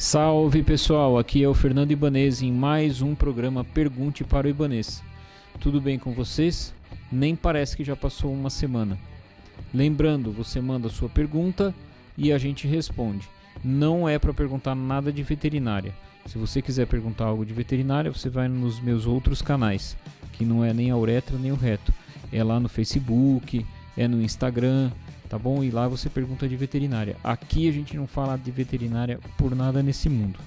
Salve pessoal, aqui é o Fernando Ibanez em mais um programa Pergunte para o Ibanês. Tudo bem com vocês? Nem parece que já passou uma semana. Lembrando, você manda sua pergunta e a gente responde. Não é para perguntar nada de veterinária. Se você quiser perguntar algo de veterinária, você vai nos meus outros canais, que não é nem a uretra nem o reto. É lá no Facebook, é no Instagram, tá bom? E lá você pergunta de veterinária. Aqui a gente não fala de veterinária por nada nesse mundo.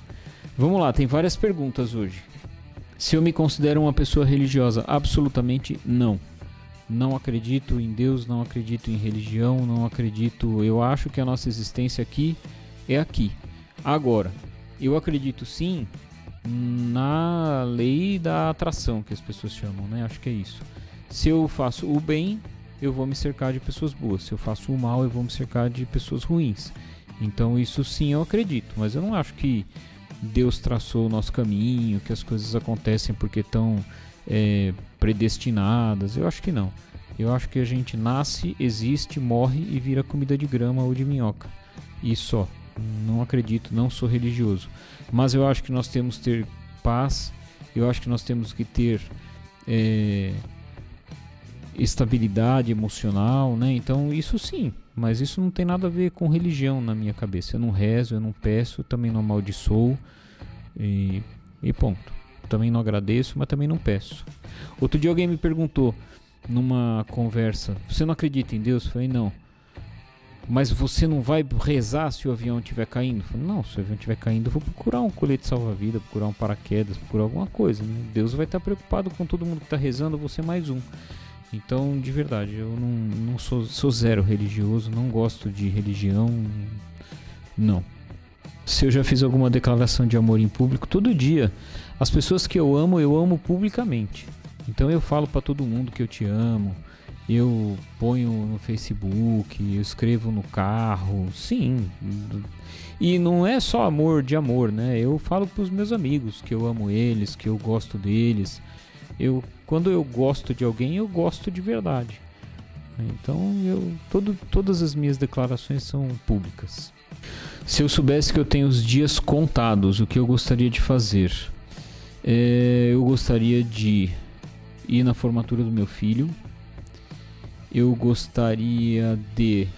Vamos lá, tem várias perguntas hoje. Se eu me considero uma pessoa religiosa, absolutamente não. Não acredito em Deus, não acredito em religião, não acredito. Eu acho que a nossa existência aqui é aqui. Agora, eu acredito sim na lei da atração que as pessoas chamam, né? Acho que é isso. Se eu faço o bem, eu vou me cercar de pessoas boas. Se eu faço o mal, eu vou me cercar de pessoas ruins. Então isso sim eu acredito, mas eu não acho que Deus traçou o nosso caminho, que as coisas acontecem porque estão é, predestinadas. Eu acho que não. Eu acho que a gente nasce, existe, morre e vira comida de grama ou de minhoca. E só. Não acredito, não sou religioso. Mas eu acho que nós temos que ter paz, eu acho que nós temos que ter. É, estabilidade emocional, né? Então isso sim, mas isso não tem nada a ver com religião na minha cabeça. Eu não rezo, eu não peço, também não amaldiçoo e, e ponto. Também não agradeço, mas também não peço. Outro dia alguém me perguntou numa conversa: Você não acredita em Deus? Eu falei: Não. Mas você não vai rezar se o avião estiver caindo? Eu falei, não, se o avião estiver caindo, eu vou procurar um colete salva-vida, procurar um paraquedas, procurar alguma coisa. Né? Deus vai estar preocupado com todo mundo que está rezando, você mais um. Então, de verdade, eu não, não sou, sou zero religioso, não gosto de religião. Não. Se eu já fiz alguma declaração de amor em público, todo dia, as pessoas que eu amo, eu amo publicamente. Então eu falo para todo mundo que eu te amo. Eu ponho no Facebook, eu escrevo no carro, sim. E não é só amor de amor, né? Eu falo para os meus amigos que eu amo eles, que eu gosto deles. Eu quando eu gosto de alguém, eu gosto de verdade. Então, eu, todo, todas as minhas declarações são públicas. Se eu soubesse que eu tenho os dias contados, o que eu gostaria de fazer? É, eu gostaria de ir na formatura do meu filho. Eu gostaria de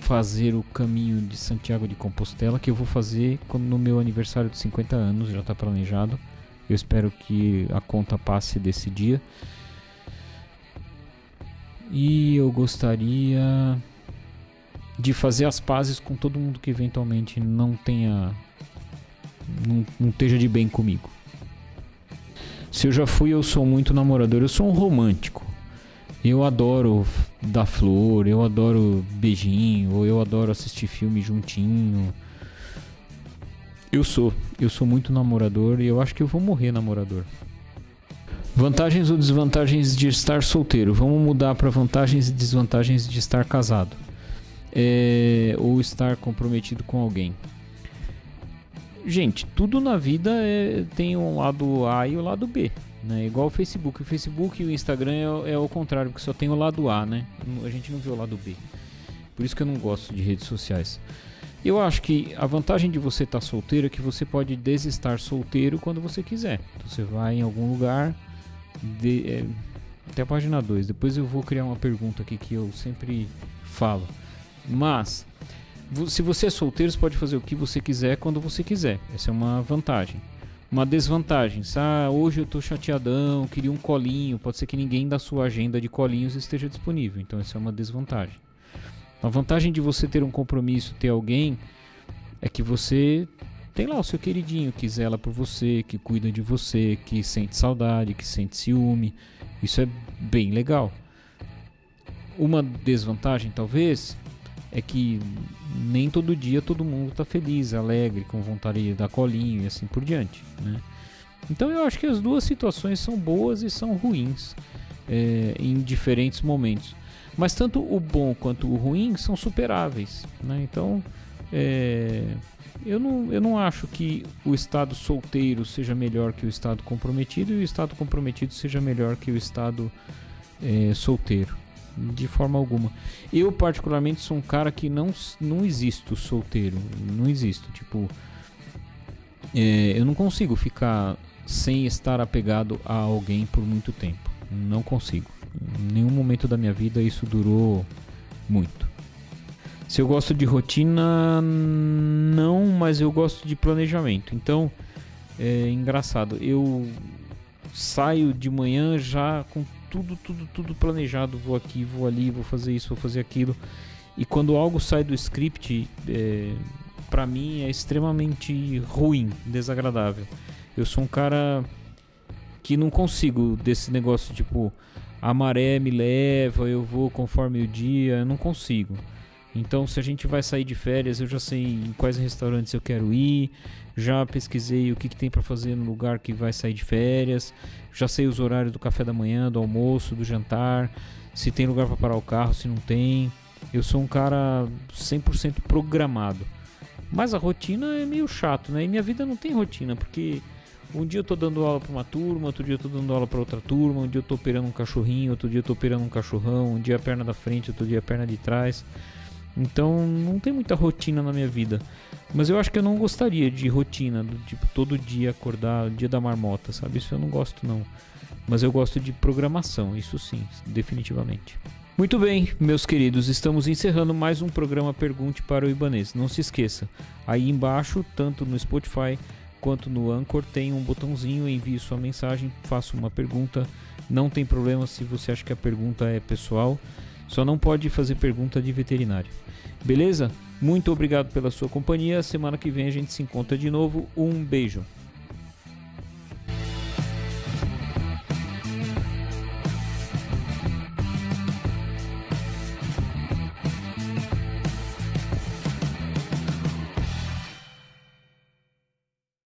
fazer o caminho de Santiago de Compostela, que eu vou fazer no meu aniversário de 50 anos, já está planejado. Eu espero que a conta passe desse dia. E eu gostaria de fazer as pazes com todo mundo que eventualmente não tenha não, não esteja de bem comigo. Se eu já fui, eu sou muito namorador, eu sou um romântico. Eu adoro dar flor, eu adoro beijinho, eu adoro assistir filme juntinho. Eu sou, eu sou muito namorador e eu acho que eu vou morrer namorador. Vantagens ou desvantagens de estar solteiro? Vamos mudar para vantagens e desvantagens de estar casado. É, ou estar comprometido com alguém. Gente, tudo na vida é, tem um lado A e o lado B. Né? Igual o Facebook. O Facebook e o Instagram é, é o contrário, porque só tem o lado A, né? A gente não vê o lado B. Por isso que eu não gosto de redes sociais. Eu acho que a vantagem de você estar tá solteiro é que você pode desestar solteiro quando você quiser. Então, você vai em algum lugar, de, é, até a página 2. Depois eu vou criar uma pergunta aqui que eu sempre falo. Mas, se você é solteiro, você pode fazer o que você quiser quando você quiser. Essa é uma vantagem. Uma desvantagem, ah, hoje eu estou chateadão, queria um colinho. Pode ser que ninguém da sua agenda de colinhos esteja disponível. Então, essa é uma desvantagem. A vantagem de você ter um compromisso, ter alguém, é que você tem lá o seu queridinho que zela por você, que cuida de você, que sente saudade, que sente ciúme. Isso é bem legal. Uma desvantagem, talvez, é que nem todo dia todo mundo está feliz, alegre, com vontade de dar colinho e assim por diante. Né? Então eu acho que as duas situações são boas e são ruins é, em diferentes momentos. Mas tanto o bom quanto o ruim são superáveis. Né? Então, é, eu, não, eu não acho que o estado solteiro seja melhor que o estado comprometido e o estado comprometido seja melhor que o estado é, solteiro. de forma alguma. Eu, particularmente, sou um cara que não, não existo solteiro. Não existo. Tipo, é, eu não consigo ficar sem estar apegado a alguém por muito tempo. Não consigo. Em nenhum momento da minha vida isso durou muito. Se eu gosto de rotina, não, mas eu gosto de planejamento. Então, é engraçado. Eu saio de manhã já com tudo, tudo, tudo planejado. Vou aqui, vou ali, vou fazer isso, vou fazer aquilo. E quando algo sai do script, é, para mim é extremamente ruim, desagradável. Eu sou um cara que não consigo desse negócio tipo a maré me leva, eu vou conforme o dia, eu não consigo. Então, se a gente vai sair de férias, eu já sei em quais restaurantes eu quero ir, já pesquisei o que, que tem para fazer no lugar que vai sair de férias, já sei os horários do café da manhã, do almoço, do jantar, se tem lugar para parar o carro, se não tem. Eu sou um cara 100% programado. Mas a rotina é meio chato, né? E minha vida não tem rotina, porque um dia eu tô dando aula para uma turma, outro dia eu tô dando aula para outra turma, um dia eu tô operando um cachorrinho, outro dia eu tô operando um cachorrão, um dia a perna da frente, outro dia a perna de trás. Então não tem muita rotina na minha vida. Mas eu acho que eu não gostaria de rotina, do tipo todo dia acordar, dia da marmota, sabe? Isso eu não gosto não. Mas eu gosto de programação, isso sim, definitivamente. Muito bem, meus queridos, estamos encerrando mais um programa Pergunte para o Ibanês. Não se esqueça, aí embaixo, tanto no Spotify quanto no Anchor, tem um botãozinho, envie sua mensagem, faça uma pergunta. Não tem problema se você acha que a pergunta é pessoal, só não pode fazer pergunta de veterinário. Beleza? Muito obrigado pela sua companhia. Semana que vem a gente se encontra de novo. Um beijo.